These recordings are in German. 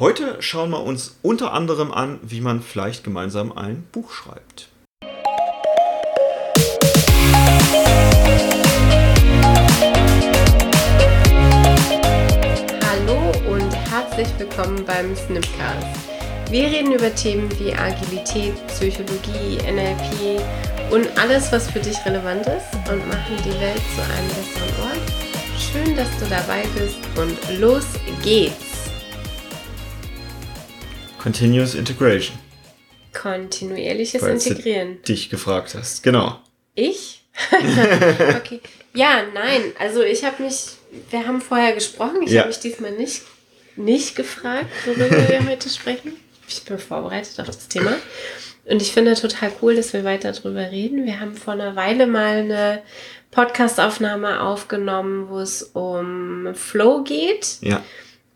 Heute schauen wir uns unter anderem an, wie man vielleicht gemeinsam ein Buch schreibt. Hallo und herzlich willkommen beim Snipcast. Wir reden über Themen wie Agilität, Psychologie, NLP und alles, was für dich relevant ist und machen die Welt zu einem besseren Ort. Schön, dass du dabei bist und los geht's. Continuous Integration. Kontinuierliches Falls du Integrieren. Dich gefragt hast. Genau. Ich? okay. Ja, nein. Also ich habe mich, wir haben vorher gesprochen. Ich Ja. habe mich diesmal nicht, nicht gefragt, worüber wir heute sprechen. Ich bin vorbereitet auf das Thema. Und ich finde total cool, dass wir weiter drüber reden. Wir haben vor einer Weile mal eine Podcastaufnahme aufgenommen, wo es um Flow geht. Ja.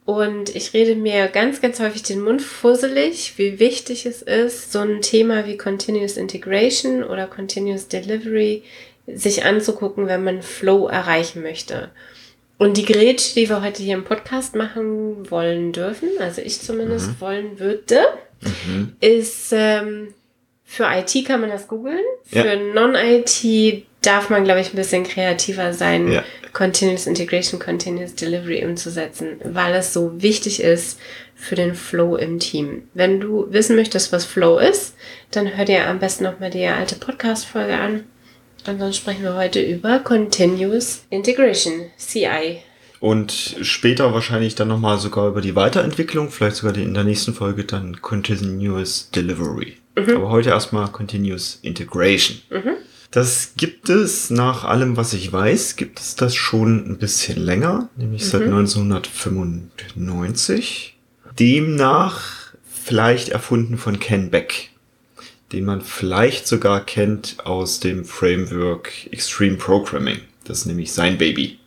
Und ich rede mir ganz, ganz häufig den Mund fusselig, wie wichtig es ist, so ein Thema wie Continuous Integration oder Continuous Delivery sich anzugucken, wenn man Flow erreichen möchte. Und die Grätsche, die wir heute hier im Podcast machen wollen dürfen, also ich zumindest wollen würde, Mhm. ist ähm, für IT kann man das googeln. Ja. Für Non-IT darf man, glaube ich, ein bisschen kreativer sein, Ja. Continuous Integration, Continuous Delivery umzusetzen, weil es so wichtig ist für den Flow im Team. Wenn du wissen möchtest, was Flow ist, dann hör dir am besten nochmal die alte Podcast-Folge an. Ansonsten sprechen wir heute über Continuous Integration, CI. Und später wahrscheinlich dann nochmal sogar über die Weiterentwicklung, vielleicht sogar in der nächsten Folge dann Continuous Delivery. Aber heute erstmal Continuous Integration. Das gibt es, nach allem, was ich weiß, gibt es das schon ein bisschen länger, nämlich seit 1995. Demnach vielleicht erfunden von Ken Beck, den man vielleicht sogar kennt aus dem Framework Extreme Programming. Das ist nämlich sein Baby.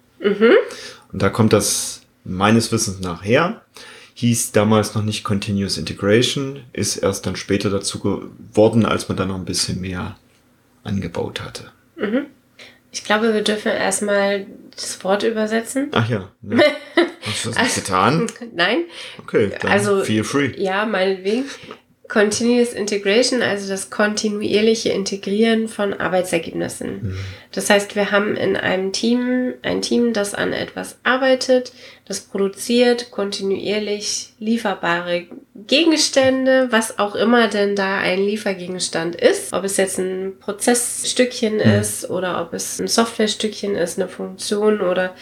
Und da kommt das meines Wissens nach her. Hieß damals noch nicht Continuous Integration, ist erst dann später dazu geworden, als man da noch ein bisschen mehr angebaut hatte. Ich glaube, wir dürfen erstmal das Wort übersetzen. Ach ja. Ne? Hast du das nicht getan? Nein, Okay, dann Also- feel free. Ja, meinetwegen. Continuous Integration, also das kontinuierliche Integrieren von Arbeitsergebnissen. Das heißt, wir haben in einem Team ein Team, das an etwas arbeitet, das produziert kontinuierlich lieferbare Gegenstände, was auch immer denn da ein Liefergegenstand ist. Ob es jetzt ein Prozessstückchen ist oder ob es ein Softwarestückchen ist, eine Funktion oder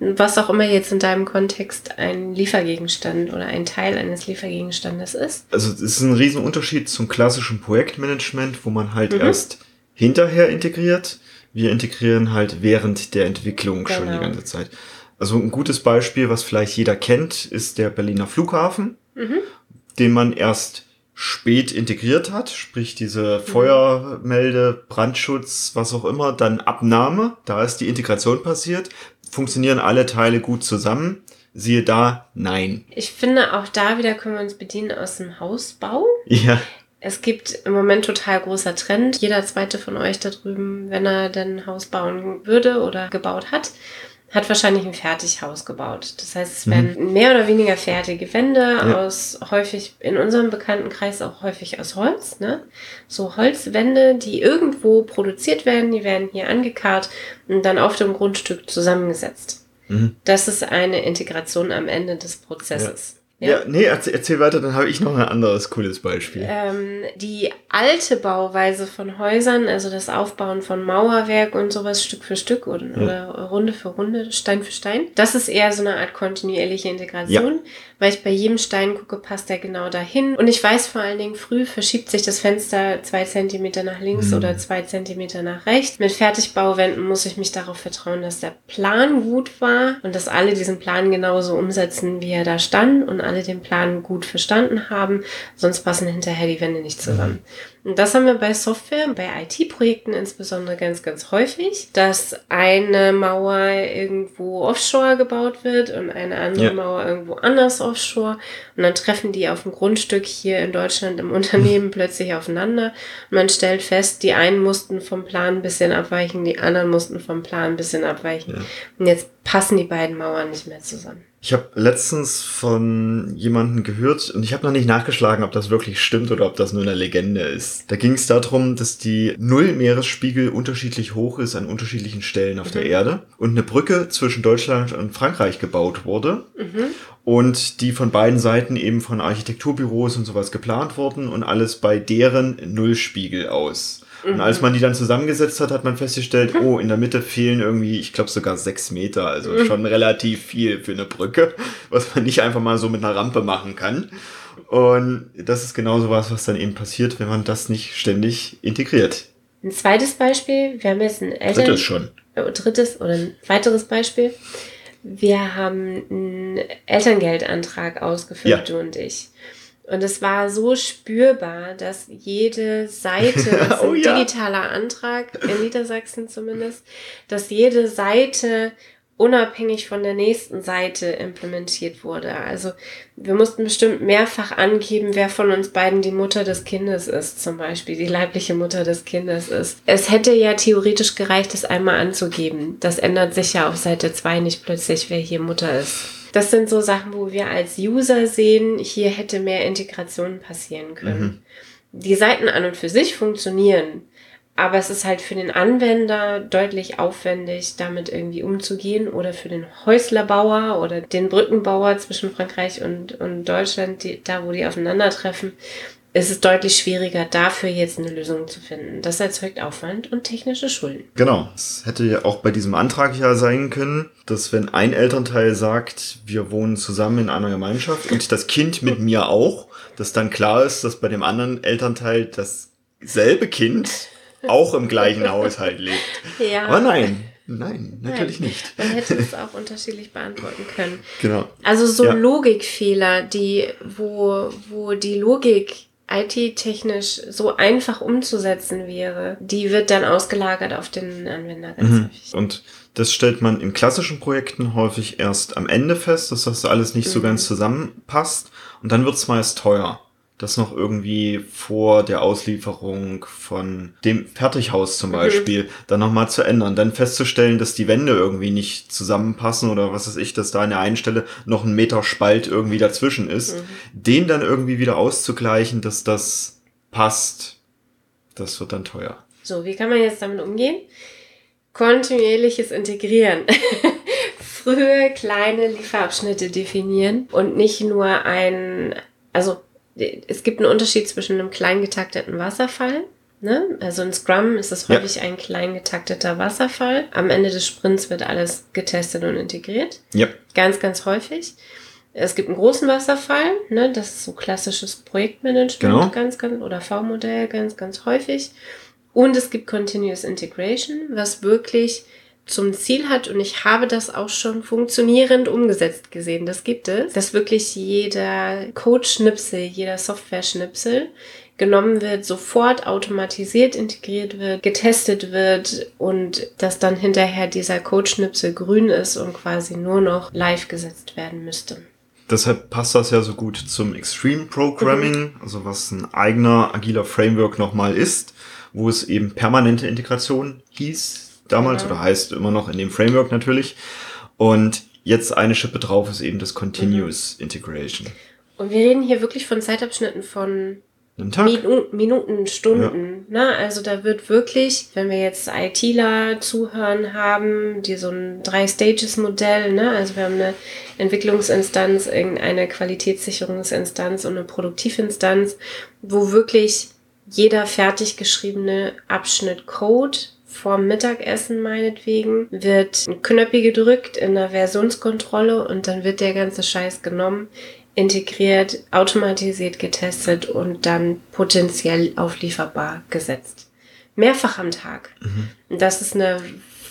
was auch immer jetzt in deinem Kontext ein Liefergegenstand oder ein Teil eines Liefergegenstandes ist. Also es ist ein Riesenunterschied zum klassischen Projektmanagement, wo man halt erst hinterher integriert. Wir integrieren halt während der Entwicklung schon die Genau. ganze Zeit. Also ein gutes Beispiel, was vielleicht jeder kennt, ist der Berliner Flughafen, den man erst spät integriert hat, sprich diese Feuermelde, Brandschutz, was auch immer, dann Abnahme, da ist die Integration passiert, funktionieren alle Teile gut zusammen. Siehe da, nein. Ich finde, auch da wieder können wir uns bedienen aus dem Hausbau. Ja, Es gibt im Moment total großer Trend. Jeder zweite von euch da drüben, wenn er denn Haus bauen würde oder gebaut hat, hat wahrscheinlich ein Fertighaus gebaut. Das heißt, es werden mehr oder weniger fertige Wände Ja. aus häufig, in unserem Bekanntenkreis auch häufig aus Holz, ne? So Holzwände, die irgendwo produziert werden, die werden hier angekarrt und dann auf dem Grundstück zusammengesetzt. Mhm. Das ist eine Integration am Ende des Prozesses. Ja, nee, erzähl, erzähl weiter, dann habe ich noch ein anderes cooles Beispiel. Ähm, die alte Bauweise von Häusern, also das Aufbauen von Mauerwerk und sowas Stück für Stück oder, oder Runde für Runde, Stein für Stein, das ist eher so eine Art kontinuierliche Integration, weil ich bei jedem Stein gucke, passt der genau dahin. Und ich weiß vor allen Dingen, früh verschiebt sich das Fenster zwei Zentimeter nach links oder zwei Zentimeter nach rechts. Mit Fertigbauwänden muss ich mich darauf vertrauen, dass der Plan gut war und dass alle diesen Plan genauso umsetzen, wie er da stand und alle den Plan gut verstanden haben. Sonst passen hinterher die Wände nicht zusammen. Und das haben wir bei Software, bei IT-Projekten insbesondere ganz, ganz häufig, dass eine Mauer irgendwo offshore gebaut wird und eine andere Ja. Mauer irgendwo anders offshore. Und dann treffen die auf dem Grundstück hier in Deutschland im Unternehmen plötzlich aufeinander. Und man stellt fest, die einen mussten vom Plan ein bisschen abweichen, die anderen mussten vom Plan ein bisschen abweichen. Ja. Und jetzt passen die beiden Mauern nicht mehr zusammen. Ich habe letztens von jemandem gehört und ich habe noch nicht nachgeschlagen, ob das wirklich stimmt oder ob das nur eine Legende ist. Da ging es darum, dass die Nullmeeresspiegel unterschiedlich hoch ist an unterschiedlichen Stellen auf mhm. der Erde und eine Brücke zwischen Deutschland und Frankreich gebaut wurde. Mhm. Und die von beiden Seiten eben von Architekturbüros und sowas geplant wurden und alles bei deren Nullspiegel aus. Und mhm. als man die dann zusammengesetzt hat, hat man festgestellt, oh, in der Mitte fehlen irgendwie, ich glaube sogar sechs Meter, also mhm. schon relativ viel für eine Brücke, was man nicht einfach mal so mit einer Rampe machen kann. Und das ist genau so was, was dann eben passiert, wenn man das nicht ständig integriert. Ein zweites Beispiel, wir haben jetzt ein Eltern... Drittes schon. Äh, drittes oder ein weiteres Beispiel. Wir haben einen Elterngeldantrag ausgefüllt, ja. du und ich. Und es war so spürbar, dass jede Seite, das ist oh, ein ja. digitaler Antrag, in Niedersachsen zumindest, dass jede Seite unabhängig von der nächsten Seite implementiert wurde. Also wir mussten bestimmt mehrfach angeben, wer von uns beiden die Mutter des Kindes ist, zum Beispiel die leibliche Mutter des Kindes ist. Es hätte ja theoretisch gereicht, es einmal anzugeben. Das ändert sich ja auf Seite 2 nicht plötzlich, wer hier Mutter ist. Das sind so Sachen, wo wir als User sehen, hier hätte mehr Integration passieren können. Mhm. Die Seiten an und für sich funktionieren, aber es ist halt für den Anwender deutlich aufwendig, damit irgendwie umzugehen oder für den Häuslerbauer oder den Brückenbauer zwischen Frankreich und, und Deutschland, die, da wo die aufeinandertreffen, ist es deutlich schwieriger, dafür jetzt eine Lösung zu finden. Das erzeugt Aufwand und technische Schulden. Genau. Es hätte ja auch bei diesem Antrag ja sein können, dass wenn ein Elternteil sagt, wir wohnen zusammen in einer Gemeinschaft und das Kind mit mir auch, dass dann klar ist, dass bei dem anderen Elternteil dasselbe Kind auch im gleichen Haushalt lebt. Ja. Aber nein, Nein, natürlich Nein. nicht. Man hätte es auch unterschiedlich beantworten können. Genau. Also so ja. Logikfehler, die, wo, wo die Logik IT-technisch so einfach umzusetzen wäre, die wird dann ausgelagert auf den Anwender ganz mhm. häufig. Und das stellt man in klassischen Projekten häufig erst am Ende fest, dass das alles nicht mhm. so ganz zusammenpasst und dann wird es meist teuer das noch irgendwie vor der Auslieferung von dem Fertighaus zum mhm. Beispiel mhm. dann nochmal zu ändern. Dann festzustellen, dass die Wände irgendwie nicht zusammenpassen oder was weiß ich, dass da an der einen Stelle noch ein Meter Spalt irgendwie dazwischen ist. Mhm. Den dann irgendwie wieder auszugleichen, dass das passt, das wird dann teuer. So, wie kann man jetzt damit umgehen? Kontinuierliches Integrieren. Frühe kleine Lieferabschnitte definieren und nicht nur ein, also es gibt einen Unterschied zwischen einem klein getakteten Wasserfall. Ne? Also in Scrum ist es häufig ja. ein klein getakteter Wasserfall. Am Ende des Sprints wird alles getestet und integriert. Ja. Ganz, ganz häufig. Es gibt einen großen Wasserfall, ne? das ist so klassisches Projektmanagement, genau. ganz, ganz, oder V-Modell, ganz, ganz häufig. Und es gibt Continuous Integration, was wirklich zum Ziel hat, und ich habe das auch schon funktionierend umgesetzt gesehen, das gibt es, dass wirklich jeder Code-Schnipsel, jeder Software-Schnipsel genommen wird, sofort automatisiert integriert wird, getestet wird und dass dann hinterher dieser Code-Schnipsel grün ist und quasi nur noch live gesetzt werden müsste. Deshalb passt das ja so gut zum Extreme Programming, mhm. also was ein eigener agiler Framework nochmal ist, wo es eben permanente Integration hieß, damals genau. oder heißt immer noch in dem Framework natürlich. Und jetzt eine Schippe drauf ist eben das Continuous mhm. Integration. Und wir reden hier wirklich von Zeitabschnitten von Minu Minuten, Stunden. Ja. Ne? Also da wird wirklich, wenn wir jetzt ITler zuhören haben, die so ein Drei-Stages-Modell, ne? also wir haben eine Entwicklungsinstanz, irgendeine Qualitätssicherungsinstanz und eine Produktivinstanz, wo wirklich jeder fertig geschriebene Abschnitt Code vorm Mittagessen meinetwegen, wird ein Knöppi gedrückt in der Versionskontrolle und dann wird der ganze Scheiß genommen, integriert, automatisiert getestet und dann potenziell auflieferbar gesetzt. Mehrfach am Tag. Mhm. Das ist eine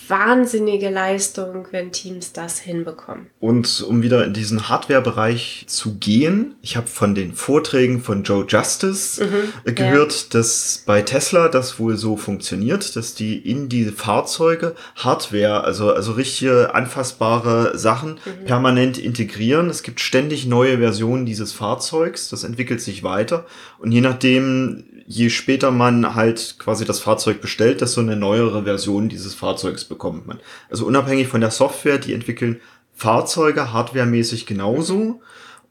wahnsinnige Leistung, wenn Teams das hinbekommen. Und um wieder in diesen Hardware-Bereich zu gehen, ich habe von den Vorträgen von Joe Justice mhm, gehört, ja. dass bei Tesla das wohl so funktioniert, dass die in diese Fahrzeuge Hardware, also, also richtige anfassbare Sachen mhm. permanent integrieren. Es gibt ständig neue Versionen dieses Fahrzeugs, das entwickelt sich weiter und je nachdem, je später man halt quasi das Fahrzeug bestellt, desto eine neuere Version dieses Fahrzeugs bekommt man. Also unabhängig von der Software, die entwickeln Fahrzeuge hardwaremäßig genauso.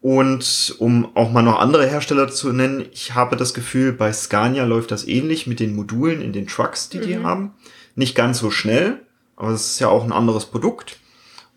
Und um auch mal noch andere Hersteller zu nennen, ich habe das Gefühl, bei Scania läuft das ähnlich mit den Modulen in den Trucks, die mhm. die haben. Nicht ganz so schnell, aber es ist ja auch ein anderes Produkt.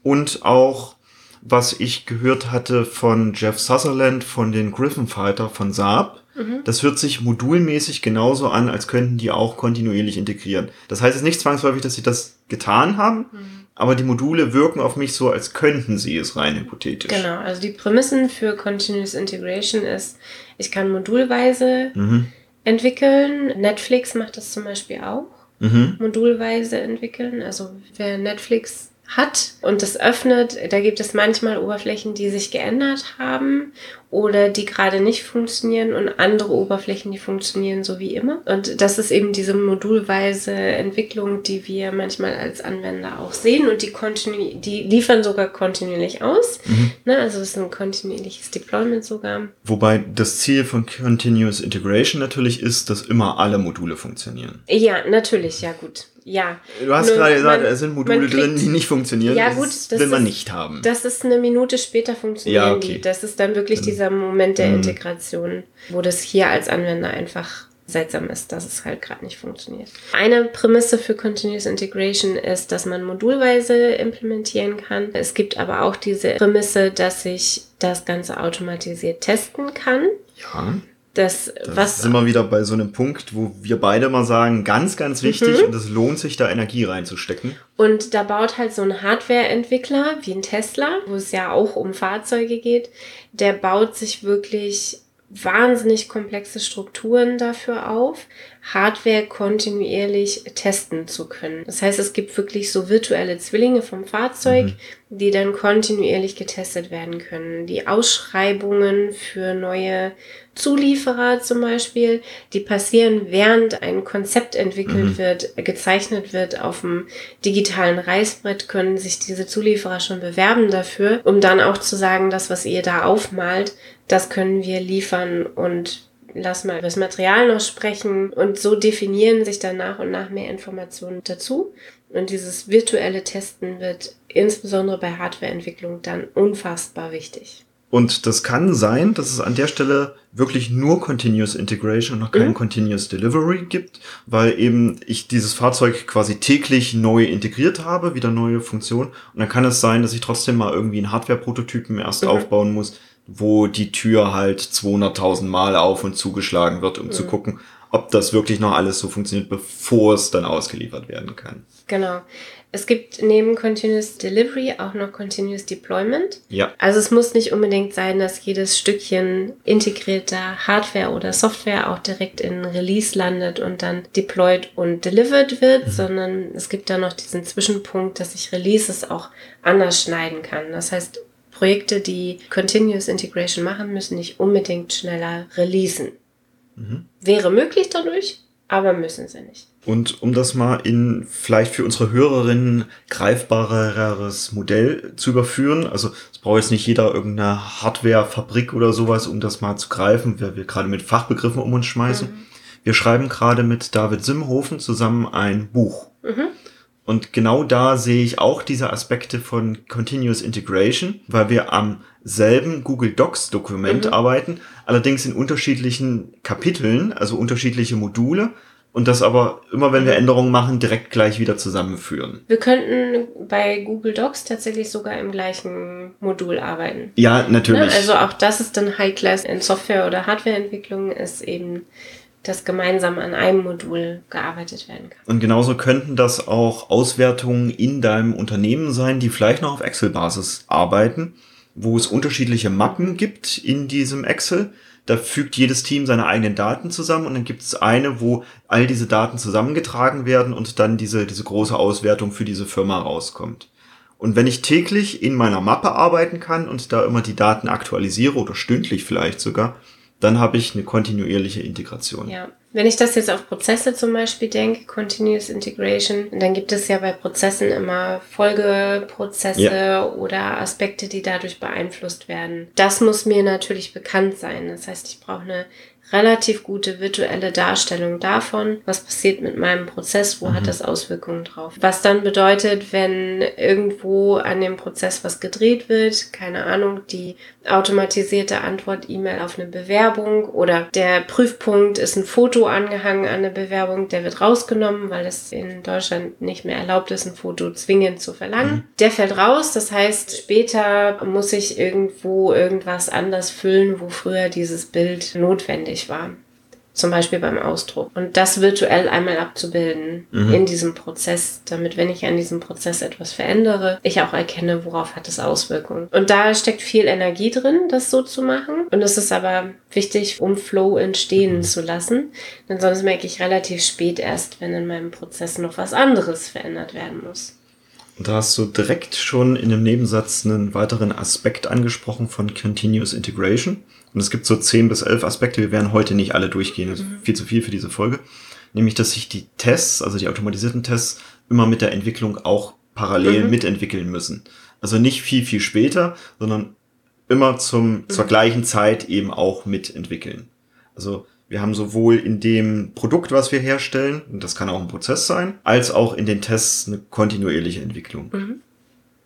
Und auch, was ich gehört hatte von Jeff Sutherland von den Griffin Fighter von Saab, mhm. das hört sich modulmäßig genauso an, als könnten die auch kontinuierlich integrieren. Das heißt es nicht zwangsläufig, dass sie das getan haben, mhm aber die Module wirken auf mich so, als könnten sie es rein hypothetisch. Genau, also die Prämissen für Continuous Integration ist, ich kann modulweise mhm. entwickeln. Netflix macht das zum Beispiel auch. Mhm. Modulweise entwickeln. Also wer Netflix hat und das öffnet, da gibt es manchmal Oberflächen, die sich geändert haben oder die gerade nicht funktionieren und andere Oberflächen, die funktionieren so wie immer. Und das ist eben diese modulweise Entwicklung, die wir manchmal als Anwender auch sehen und die, kontinu die liefern sogar kontinuierlich aus. Mhm. Ne, also das ist ein kontinuierliches Deployment sogar. Wobei das Ziel von Continuous Integration natürlich ist, dass immer alle Module funktionieren. Ja, natürlich, ja gut. Ja. Du hast gerade gesagt, es sind Module kriegt, drin, die nicht funktionieren. Ja, gut, das will man ist, nicht haben. Das ist eine Minute später funktionieren ja, okay. die. Das ist dann wirklich diese dieser Moment der mhm. Integration, wo das hier als Anwender einfach seltsam ist, dass es halt gerade nicht funktioniert. Eine Prämisse für Continuous Integration ist, dass man modulweise implementieren kann. Es gibt aber auch diese Prämisse, dass ich das Ganze automatisiert testen kann. Ja. Das, das was sind wir wieder bei so einem Punkt, wo wir beide mal sagen, ganz, ganz wichtig mhm. und es lohnt sich, da Energie reinzustecken. Und da baut halt so ein Hardware-Entwickler wie ein Tesla, wo es ja auch um Fahrzeuge geht, der baut sich wirklich wahnsinnig komplexe Strukturen dafür auf, Hardware kontinuierlich testen zu können. Das heißt, es gibt wirklich so virtuelle Zwillinge vom Fahrzeug, mhm. die dann kontinuierlich getestet werden können. Die Ausschreibungen für neue Zulieferer zum Beispiel, die passieren, während ein Konzept entwickelt mhm. wird, gezeichnet wird auf dem digitalen Reißbrett, können sich diese Zulieferer schon bewerben dafür, um dann auch zu sagen, das, was ihr da aufmalt, das können wir liefern und lass mal das Material noch sprechen. Und so definieren sich dann nach und nach mehr Informationen dazu. Und dieses virtuelle Testen wird insbesondere bei Hardwareentwicklung dann unfassbar wichtig. Und das kann sein, dass es an der Stelle wirklich nur Continuous Integration und noch kein mhm. Continuous Delivery gibt, weil eben ich dieses Fahrzeug quasi täglich neu integriert habe, wieder neue Funktionen. Und dann kann es sein, dass ich trotzdem mal irgendwie einen Hardware-Prototypen erst mhm. aufbauen muss, wo die Tür halt 200.000 Mal auf und zugeschlagen wird, um mhm. zu gucken, ob das wirklich noch alles so funktioniert, bevor es dann ausgeliefert werden kann. Genau. Es gibt neben Continuous Delivery auch noch Continuous Deployment. Ja. Also es muss nicht unbedingt sein, dass jedes Stückchen integrierter Hardware oder Software auch direkt in Release landet und dann deployed und delivered wird, mhm. sondern es gibt da noch diesen Zwischenpunkt, dass ich Releases auch anders schneiden kann. Das heißt, Projekte, die Continuous Integration machen, müssen nicht unbedingt schneller releasen. Mhm. Wäre möglich dadurch, aber müssen sie nicht. Und um das mal in vielleicht für unsere Hörerinnen greifbareres Modell zu überführen, also es braucht jetzt nicht jeder irgendeine Hardwarefabrik oder sowas, um das mal zu greifen, wer wir gerade mit Fachbegriffen um uns schmeißen. Mhm. Wir schreiben gerade mit David Simhofen zusammen ein Buch. Mhm. Und genau da sehe ich auch diese Aspekte von Continuous Integration, weil wir am selben Google Docs Dokument mhm. arbeiten, allerdings in unterschiedlichen Kapiteln, also unterschiedliche Module und das aber immer, wenn wir Änderungen machen, direkt gleich wieder zusammenführen. Wir könnten bei Google Docs tatsächlich sogar im gleichen Modul arbeiten. Ja, natürlich. Ne? Also auch das ist dann High Class in Software- oder Hardwareentwicklung, ist eben dass gemeinsam an einem Modul gearbeitet werden kann. Und genauso könnten das auch Auswertungen in deinem Unternehmen sein, die vielleicht noch auf Excel-Basis arbeiten, wo es unterschiedliche Mappen gibt in diesem Excel. Da fügt jedes Team seine eigenen Daten zusammen und dann gibt es eine, wo all diese Daten zusammengetragen werden und dann diese, diese große Auswertung für diese Firma rauskommt. Und wenn ich täglich in meiner Mappe arbeiten kann und da immer die Daten aktualisiere oder stündlich vielleicht sogar, dann habe ich eine kontinuierliche Integration. Ja, Wenn ich das jetzt auf Prozesse zum Beispiel denke, Continuous Integration, dann gibt es ja bei Prozessen immer Folgeprozesse ja. oder Aspekte, die dadurch beeinflusst werden. Das muss mir natürlich bekannt sein. Das heißt, ich brauche eine relativ gute virtuelle Darstellung davon, was passiert mit meinem Prozess, wo mhm. hat das Auswirkungen drauf. Was dann bedeutet, wenn irgendwo an dem Prozess was gedreht wird, keine Ahnung, die automatisierte Antwort-E-Mail auf eine Bewerbung oder der Prüfpunkt ist ein Foto angehangen an eine Bewerbung, der wird rausgenommen, weil es in Deutschland nicht mehr erlaubt ist, ein Foto zwingend zu verlangen. Mhm. Der fällt raus, das heißt, später muss ich irgendwo irgendwas anders füllen, wo früher dieses Bild notwendig war zum Beispiel beim Ausdruck. Und das virtuell einmal abzubilden mhm. in diesem Prozess, damit, wenn ich an diesem Prozess etwas verändere, ich auch erkenne, worauf hat es Auswirkungen. Und da steckt viel Energie drin, das so zu machen. Und es ist aber wichtig, um Flow entstehen mhm. zu lassen. Denn sonst merke ich relativ spät erst, wenn in meinem Prozess noch was anderes verändert werden muss. Da hast du direkt schon in dem Nebensatz einen weiteren Aspekt angesprochen von Continuous Integration. Und es gibt so zehn bis elf Aspekte, wir werden heute nicht alle durchgehen, also viel zu viel für diese Folge. Nämlich, dass sich die Tests, also die automatisierten Tests, immer mit der Entwicklung auch parallel mhm. mitentwickeln müssen. Also nicht viel, viel später, sondern immer zum, mhm. zur gleichen Zeit eben auch mitentwickeln. Also wir haben sowohl in dem Produkt, was wir herstellen, und das kann auch ein Prozess sein, als auch in den Tests eine kontinuierliche Entwicklung. Mhm.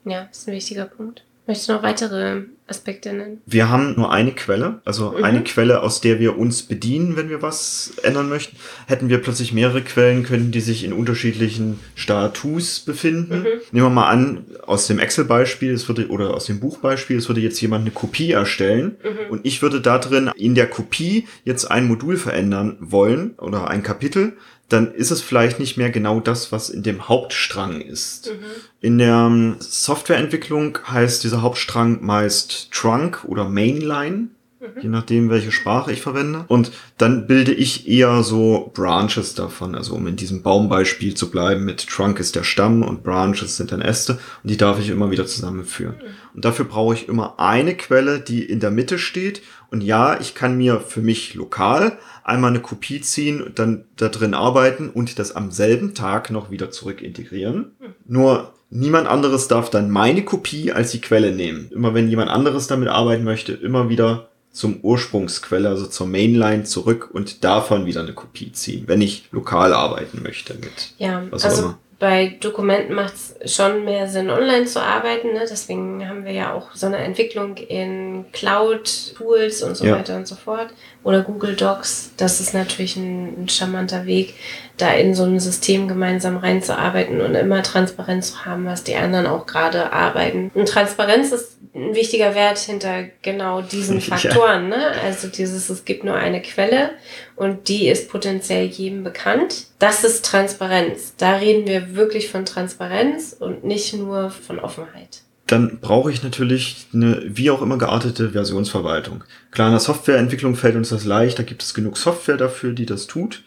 Ja, ist ein wichtiger Punkt. Möchtest du noch weitere Aspekte nennen? Wir haben nur eine Quelle, also mhm. eine Quelle, aus der wir uns bedienen, wenn wir was ändern möchten. Hätten wir plötzlich mehrere Quellen, könnten die sich in unterschiedlichen Status befinden. Mhm. Nehmen wir mal an, aus dem Excel-Beispiel, oder aus dem Buchbeispiel, es würde jetzt jemand eine Kopie erstellen mhm. und ich würde da drin in der Kopie jetzt ein Modul verändern wollen oder ein Kapitel dann ist es vielleicht nicht mehr genau das, was in dem Hauptstrang ist. Mhm. In der ähm, Softwareentwicklung heißt dieser Hauptstrang meist Trunk oder Mainline, mhm. je nachdem, welche Sprache ich verwende. Und dann bilde ich eher so Branches davon, also um in diesem Baumbeispiel zu bleiben, mit Trunk ist der Stamm und Branches sind dann Äste und die darf ich immer wieder zusammenführen. Mhm. Und dafür brauche ich immer eine Quelle, die in der Mitte steht. Und ja, ich kann mir für mich lokal einmal eine Kopie ziehen und dann da drin arbeiten und das am selben Tag noch wieder zurück integrieren. Mhm. Nur niemand anderes darf dann meine Kopie als die Quelle nehmen. Immer wenn jemand anderes damit arbeiten möchte, immer wieder zum Ursprungsquelle, also zur Mainline zurück und davon wieder eine Kopie ziehen, wenn ich lokal arbeiten möchte mit ja, was also bei Dokumenten macht es schon mehr Sinn, online zu arbeiten. Ne? Deswegen haben wir ja auch so eine Entwicklung in Cloud-Tools und so ja. weiter und so fort. Oder Google Docs. Das ist natürlich ein, ein charmanter Weg, da in so ein System gemeinsam reinzuarbeiten und immer Transparenz zu haben, was die anderen auch gerade arbeiten. Und Transparenz ist ein wichtiger Wert hinter genau diesen Faktoren. Ja. Ne? Also dieses, es gibt nur eine Quelle und die ist potenziell jedem bekannt. Das ist Transparenz. Da reden wir wirklich von Transparenz und nicht nur von Offenheit. Dann brauche ich natürlich eine wie auch immer geartete Versionsverwaltung. Klar, in der Softwareentwicklung fällt uns das leicht, da gibt es genug Software dafür, die das tut.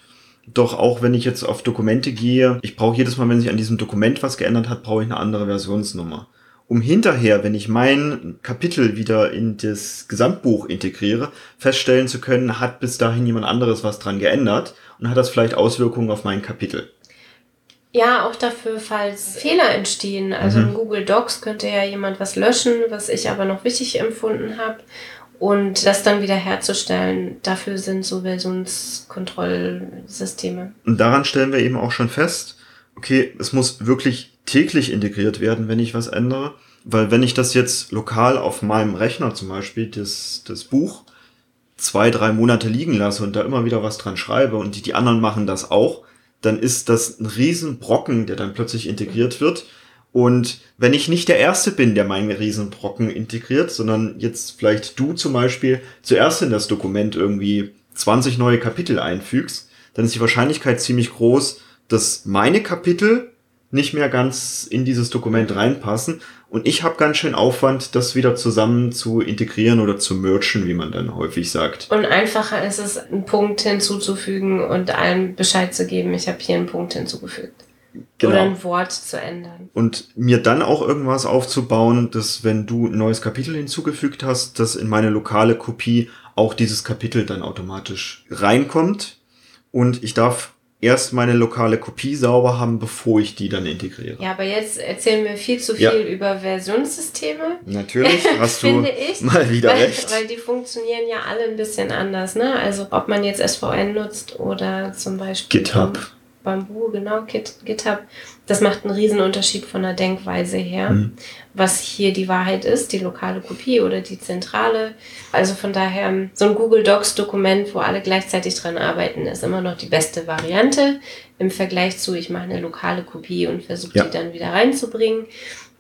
Doch auch wenn ich jetzt auf Dokumente gehe, ich brauche jedes Mal, wenn sich an diesem Dokument was geändert hat, brauche ich eine andere Versionsnummer um hinterher, wenn ich mein Kapitel wieder in das Gesamtbuch integriere, feststellen zu können, hat bis dahin jemand anderes was dran geändert und hat das vielleicht Auswirkungen auf mein Kapitel. Ja, auch dafür, falls Fehler entstehen. Also mhm. in Google Docs könnte ja jemand was löschen, was ich aber noch wichtig empfunden habe. Und das dann wieder herzustellen, dafür sind so Versionskontrollsysteme. Und daran stellen wir eben auch schon fest, okay, es muss wirklich täglich integriert werden, wenn ich was ändere. Weil wenn ich das jetzt lokal auf meinem Rechner zum Beispiel, das, das Buch, zwei, drei Monate liegen lasse und da immer wieder was dran schreibe und die, die anderen machen das auch, dann ist das ein Riesenbrocken, der dann plötzlich integriert wird. Und wenn ich nicht der Erste bin, der meinen Riesenbrocken integriert, sondern jetzt vielleicht du zum Beispiel zuerst in das Dokument irgendwie 20 neue Kapitel einfügst, dann ist die Wahrscheinlichkeit ziemlich groß, dass meine Kapitel nicht mehr ganz in dieses Dokument reinpassen. Und ich habe ganz schön Aufwand, das wieder zusammen zu integrieren oder zu merchen, wie man dann häufig sagt. Und einfacher ist es, einen Punkt hinzuzufügen und allen Bescheid zu geben, ich habe hier einen Punkt hinzugefügt. Genau. Oder ein Wort zu ändern. Und mir dann auch irgendwas aufzubauen, dass wenn du ein neues Kapitel hinzugefügt hast, dass in meine lokale Kopie auch dieses Kapitel dann automatisch reinkommt und ich darf erst meine lokale Kopie sauber haben, bevor ich die dann integriere. Ja, aber jetzt erzählen wir viel zu viel ja. über Versionssysteme. Natürlich, hast du ich, mal wieder weil, recht. Weil die funktionieren ja alle ein bisschen anders. Ne? Also ob man jetzt SVN nutzt oder zum Beispiel GitHub. Bamboo, genau, Git, GitHub. Das macht einen riesen Unterschied von der Denkweise her. Mhm. Was hier die Wahrheit ist, die lokale Kopie oder die zentrale. Also von daher, so ein Google Docs Dokument, wo alle gleichzeitig dran arbeiten, ist immer noch die beste Variante im Vergleich zu, ich mache eine lokale Kopie und versuche ja. die dann wieder reinzubringen.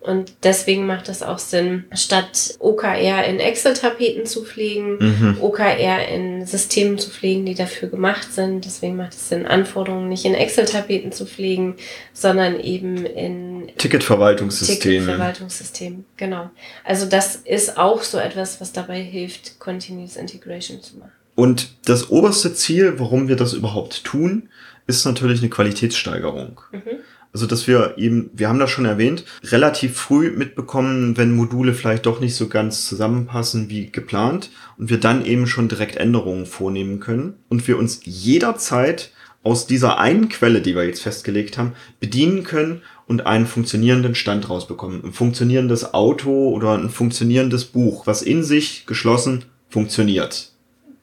Und deswegen macht es auch Sinn, statt OKR in Excel-Tapeten zu pflegen, mhm. OKR in Systemen zu pflegen, die dafür gemacht sind. Deswegen macht es Sinn, Anforderungen nicht in Excel-Tapeten zu pflegen, sondern eben in Ticketverwaltungssystemen. Ticketverwaltungssystemen, genau. Also das ist auch so etwas, was dabei hilft, Continuous Integration zu machen. Und das oberste Ziel, warum wir das überhaupt tun, ist natürlich eine Qualitätssteigerung. Mhm. Also, dass wir eben, wir haben das schon erwähnt, relativ früh mitbekommen, wenn Module vielleicht doch nicht so ganz zusammenpassen wie geplant und wir dann eben schon direkt Änderungen vornehmen können und wir uns jederzeit aus dieser einen Quelle, die wir jetzt festgelegt haben, bedienen können und einen funktionierenden Stand rausbekommen. Ein funktionierendes Auto oder ein funktionierendes Buch, was in sich geschlossen funktioniert.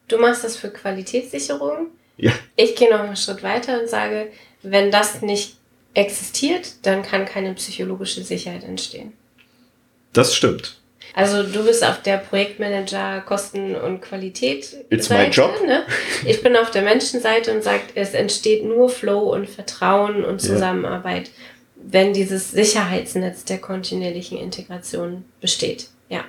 Du machst das für Qualitätssicherung. Ja. Ich gehe noch einen Schritt weiter und sage, wenn das nicht existiert, dann kann keine psychologische Sicherheit entstehen. Das stimmt. Also du bist auf der Projektmanager Kosten und Qualität It's Seite, my job. Ne? Ich bin auf der Menschenseite und sagt, es entsteht nur Flow und Vertrauen und Zusammenarbeit, ja. wenn dieses Sicherheitsnetz der kontinuierlichen Integration besteht. Ja.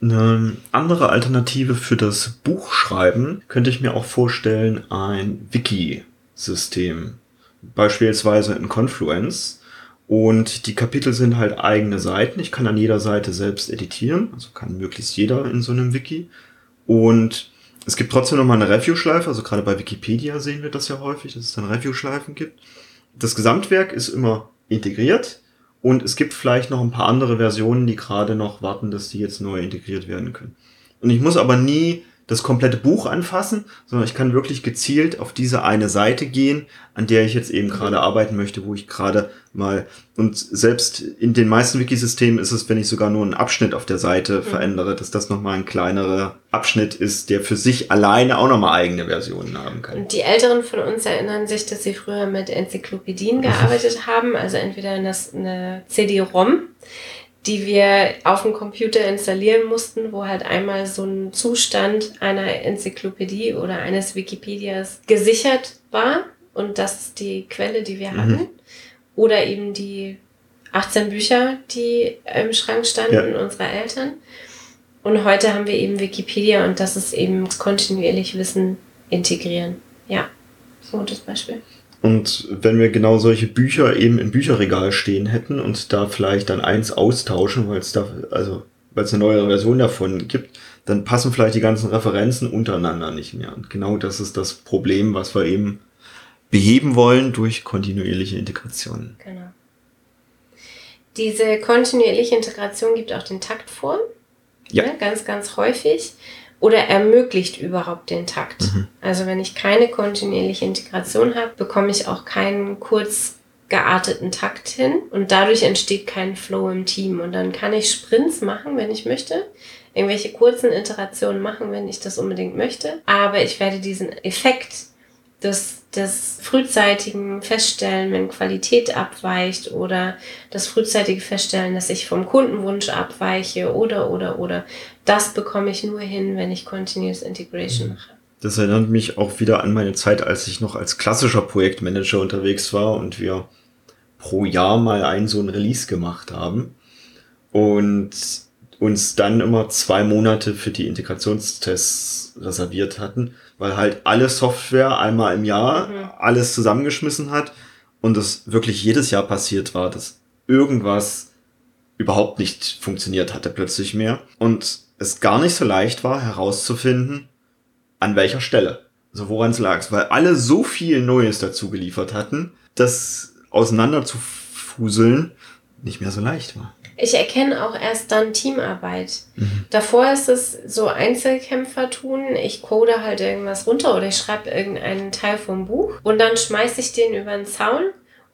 Eine andere Alternative für das Buchschreiben könnte ich mir auch vorstellen, ein Wiki-System beispielsweise in Confluence. Und die Kapitel sind halt eigene Seiten. Ich kann an jeder Seite selbst editieren. Also kann möglichst jeder in so einem Wiki. Und es gibt trotzdem nochmal eine Review-Schleife. Also gerade bei Wikipedia sehen wir das ja häufig, dass es dann Review-Schleifen gibt. Das Gesamtwerk ist immer integriert. Und es gibt vielleicht noch ein paar andere Versionen, die gerade noch warten, dass die jetzt neu integriert werden können. Und ich muss aber nie das komplette Buch anfassen, sondern ich kann wirklich gezielt auf diese eine Seite gehen, an der ich jetzt eben gerade arbeiten möchte, wo ich gerade mal und selbst in den meisten Wikisystemen ist es, wenn ich sogar nur einen Abschnitt auf der Seite mhm. verändere, dass das nochmal ein kleinerer Abschnitt ist, der für sich alleine auch nochmal eigene Versionen haben kann. Die Älteren von uns erinnern sich, dass sie früher mit Enzyklopädien gearbeitet haben, also entweder in das, eine CD-ROM, die wir auf dem Computer installieren mussten, wo halt einmal so ein Zustand einer Enzyklopädie oder eines Wikipedias gesichert war. Und das ist die Quelle, die wir mhm. hatten. Oder eben die 18 Bücher, die im Schrank standen ja. unserer Eltern. Und heute haben wir eben Wikipedia und das ist eben kontinuierlich Wissen integrieren. Ja, so das Beispiel. Und wenn wir genau solche Bücher eben im Bücherregal stehen hätten und da vielleicht dann eins austauschen, weil es da, also, weil es eine neue Version davon gibt, dann passen vielleicht die ganzen Referenzen untereinander nicht mehr. Und genau das ist das Problem, was wir eben beheben wollen durch kontinuierliche Integration. Genau. Diese kontinuierliche Integration gibt auch den Takt vor. Ja. ja. Ne, ganz, ganz häufig oder ermöglicht überhaupt den Takt. Mhm. Also wenn ich keine kontinuierliche Integration habe, bekomme ich auch keinen kurz gearteten Takt hin und dadurch entsteht kein Flow im Team. Und dann kann ich Sprints machen, wenn ich möchte, irgendwelche kurzen Iterationen machen, wenn ich das unbedingt möchte. Aber ich werde diesen Effekt des, des frühzeitigen Feststellen, wenn Qualität abweicht oder das frühzeitige Feststellen, dass ich vom Kundenwunsch abweiche oder, oder, oder, das bekomme ich nur hin, wenn ich Continuous Integration mhm. mache. Das erinnert mich auch wieder an meine Zeit, als ich noch als klassischer Projektmanager unterwegs war und wir pro Jahr mal einen so einen Release gemacht haben und uns dann immer zwei Monate für die Integrationstests reserviert hatten weil halt alle Software einmal im Jahr mhm. alles zusammengeschmissen hat und es wirklich jedes Jahr passiert war, dass irgendwas überhaupt nicht funktioniert hatte plötzlich mehr und es gar nicht so leicht war herauszufinden, an welcher Stelle. Also woran es lag, weil alle so viel Neues dazu geliefert hatten, dass auseinander zu fuseln nicht mehr so leicht war. Ich erkenne auch erst dann Teamarbeit. Mhm. Davor ist es so Einzelkämpfer tun. Ich code halt irgendwas runter oder ich schreibe irgendeinen Teil vom Buch und dann schmeiße ich den über den Zaun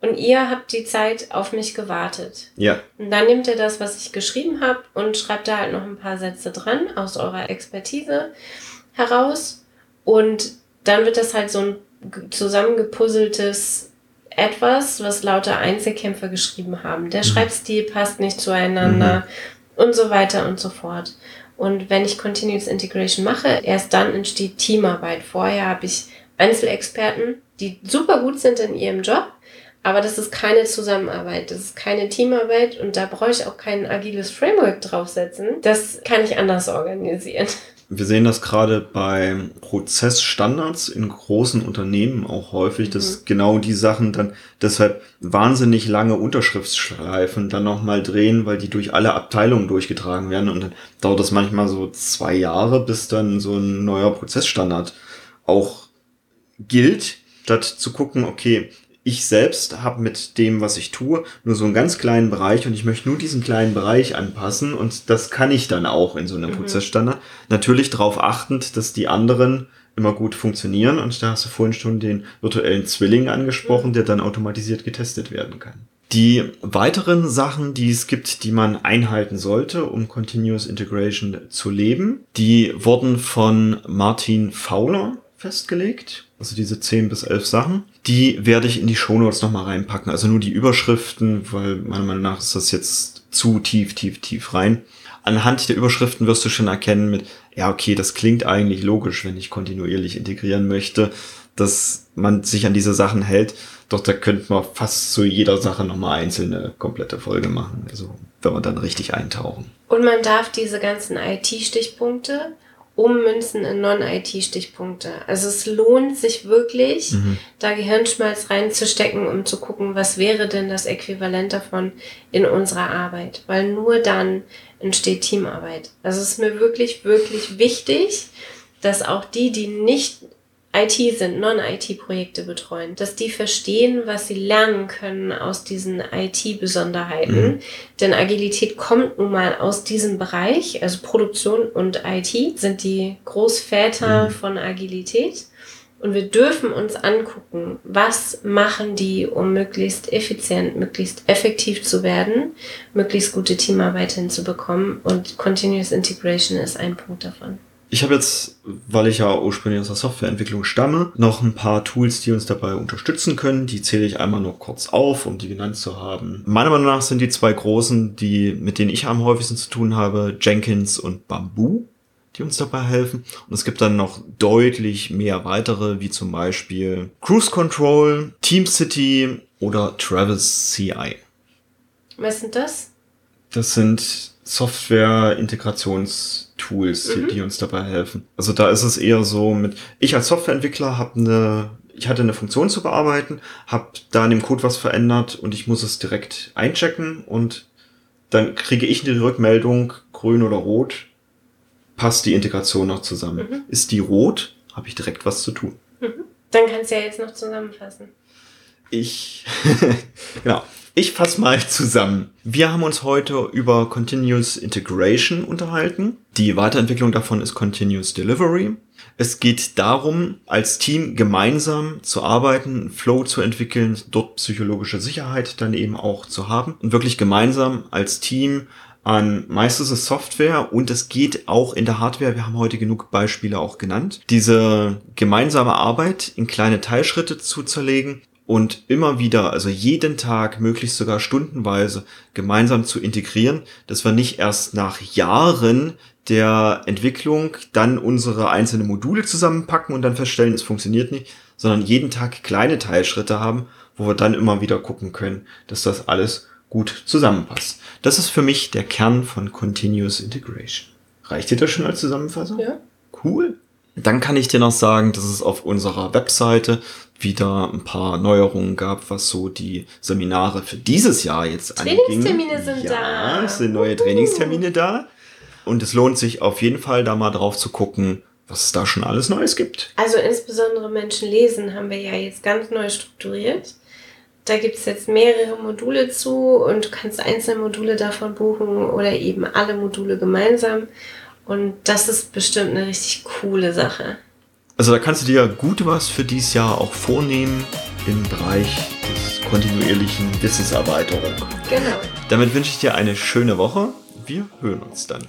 und ihr habt die Zeit auf mich gewartet. Ja. Und dann nehmt ihr das, was ich geschrieben habe und schreibt da halt noch ein paar Sätze dran aus eurer Expertise heraus und dann wird das halt so ein zusammengepuzzeltes etwas, was lauter Einzelkämpfer geschrieben haben. Der mhm. Schreibstil passt nicht zueinander mhm. und so weiter und so fort. Und wenn ich Continuous Integration mache, erst dann entsteht Teamarbeit. Vorher habe ich Einzelexperten, die super gut sind in ihrem Job, aber das ist keine Zusammenarbeit, das ist keine Teamarbeit und da brauche ich auch kein agiles Framework draufsetzen. Das kann ich anders organisieren. Wir sehen das gerade bei Prozessstandards in großen Unternehmen auch häufig, mhm. dass genau die Sachen dann deshalb wahnsinnig lange Unterschriftsschleifen dann nochmal drehen, weil die durch alle Abteilungen durchgetragen werden und dann dauert das manchmal so zwei Jahre, bis dann so ein neuer Prozessstandard auch gilt, statt zu gucken, okay, ich selbst habe mit dem, was ich tue, nur so einen ganz kleinen Bereich und ich möchte nur diesen kleinen Bereich anpassen und das kann ich dann auch in so einem mhm. Prozessstandard. Natürlich darauf achtend, dass die anderen immer gut funktionieren und da hast du vorhin schon den virtuellen Zwilling angesprochen, der dann automatisiert getestet werden kann. Die weiteren Sachen, die es gibt, die man einhalten sollte, um Continuous Integration zu leben, die wurden von Martin Fowler festgelegt. Also diese 10 bis 11 Sachen. Die werde ich in die Shownotes nochmal reinpacken. Also nur die Überschriften, weil meiner Meinung nach ist das jetzt zu tief, tief, tief rein. Anhand der Überschriften wirst du schon erkennen mit, ja, okay, das klingt eigentlich logisch, wenn ich kontinuierlich integrieren möchte, dass man sich an diese Sachen hält. Doch da könnte man fast zu jeder Sache nochmal einzelne komplette Folge machen. Also wenn wir dann richtig eintauchen. Und man darf diese ganzen IT-Stichpunkte ummünzen in Non-IT-Stichpunkte. Also es lohnt sich wirklich, mhm. da Gehirnschmalz reinzustecken, um zu gucken, was wäre denn das Äquivalent davon in unserer Arbeit. Weil nur dann entsteht Teamarbeit. Also es ist mir wirklich, wirklich wichtig, dass auch die, die nicht IT sind, Non-IT-Projekte betreuen, dass die verstehen, was sie lernen können aus diesen IT-Besonderheiten. Mhm. Denn Agilität kommt nun mal aus diesem Bereich, also Produktion und IT sind die Großväter mhm. von Agilität. Und wir dürfen uns angucken, was machen die, um möglichst effizient, möglichst effektiv zu werden, möglichst gute Teamarbeit hinzubekommen. Und Continuous Integration ist ein Punkt davon. Ich habe jetzt, weil ich ja ursprünglich aus der Softwareentwicklung stamme, noch ein paar Tools, die uns dabei unterstützen können. Die zähle ich einmal nur kurz auf, um die genannt zu haben. Meiner Meinung nach sind die zwei großen, die, mit denen ich am häufigsten zu tun habe, Jenkins und Bamboo, die uns dabei helfen. Und es gibt dann noch deutlich mehr weitere, wie zum Beispiel Cruise Control, TeamCity oder Travis CI. Was sind das? Das sind Software-Integrationstools, mhm. die uns dabei helfen. Also da ist es eher so mit, ich als Softwareentwickler habe eine, ich hatte eine Funktion zu bearbeiten, habe da in dem Code was verändert und ich muss es direkt einchecken und dann kriege ich die Rückmeldung, grün oder rot, passt die Integration noch zusammen. Mhm. Ist die rot, habe ich direkt was zu tun. Mhm. Dann kannst du ja jetzt noch zusammenfassen. Ich, genau. Ich fasse mal zusammen. Wir haben uns heute über Continuous Integration unterhalten. Die Weiterentwicklung davon ist Continuous Delivery. Es geht darum, als Team gemeinsam zu arbeiten, Flow zu entwickeln, dort psychologische Sicherheit dann eben auch zu haben und wirklich gemeinsam als Team an meistens ist Software und es geht auch in der Hardware. Wir haben heute genug Beispiele auch genannt. Diese gemeinsame Arbeit in kleine Teilschritte zu zerlegen und immer wieder, also jeden Tag, möglichst sogar stundenweise gemeinsam zu integrieren, dass wir nicht erst nach Jahren der Entwicklung dann unsere einzelnen Module zusammenpacken und dann feststellen, es funktioniert nicht, sondern jeden Tag kleine Teilschritte haben, wo wir dann immer wieder gucken können, dass das alles gut zusammenpasst. Das ist für mich der Kern von Continuous Integration. Reicht dir das schon als Zusammenfassung? Ja. Cool. Dann kann ich dir noch sagen, dass es auf unserer Webseite wieder ein paar Neuerungen gab, was so die Seminare für dieses Jahr jetzt anging. Trainingstermine sind ja, da. es sind neue Trainingstermine da. Und es lohnt sich auf jeden Fall, da mal drauf zu gucken, was es da schon alles Neues gibt. Also insbesondere Menschen lesen haben wir ja jetzt ganz neu strukturiert. da gibt es jetzt mehrere Module zu und du kannst einzelne Module davon buchen oder eben alle Module gemeinsam. Und das ist bestimmt eine richtig coole Sache. Also da kannst du dir gut was für dieses Jahr auch vornehmen im Bereich des kontinuierlichen Wissenserweiterung. Genau. Damit wünsche ich dir eine schöne Woche. Wir hören uns dann.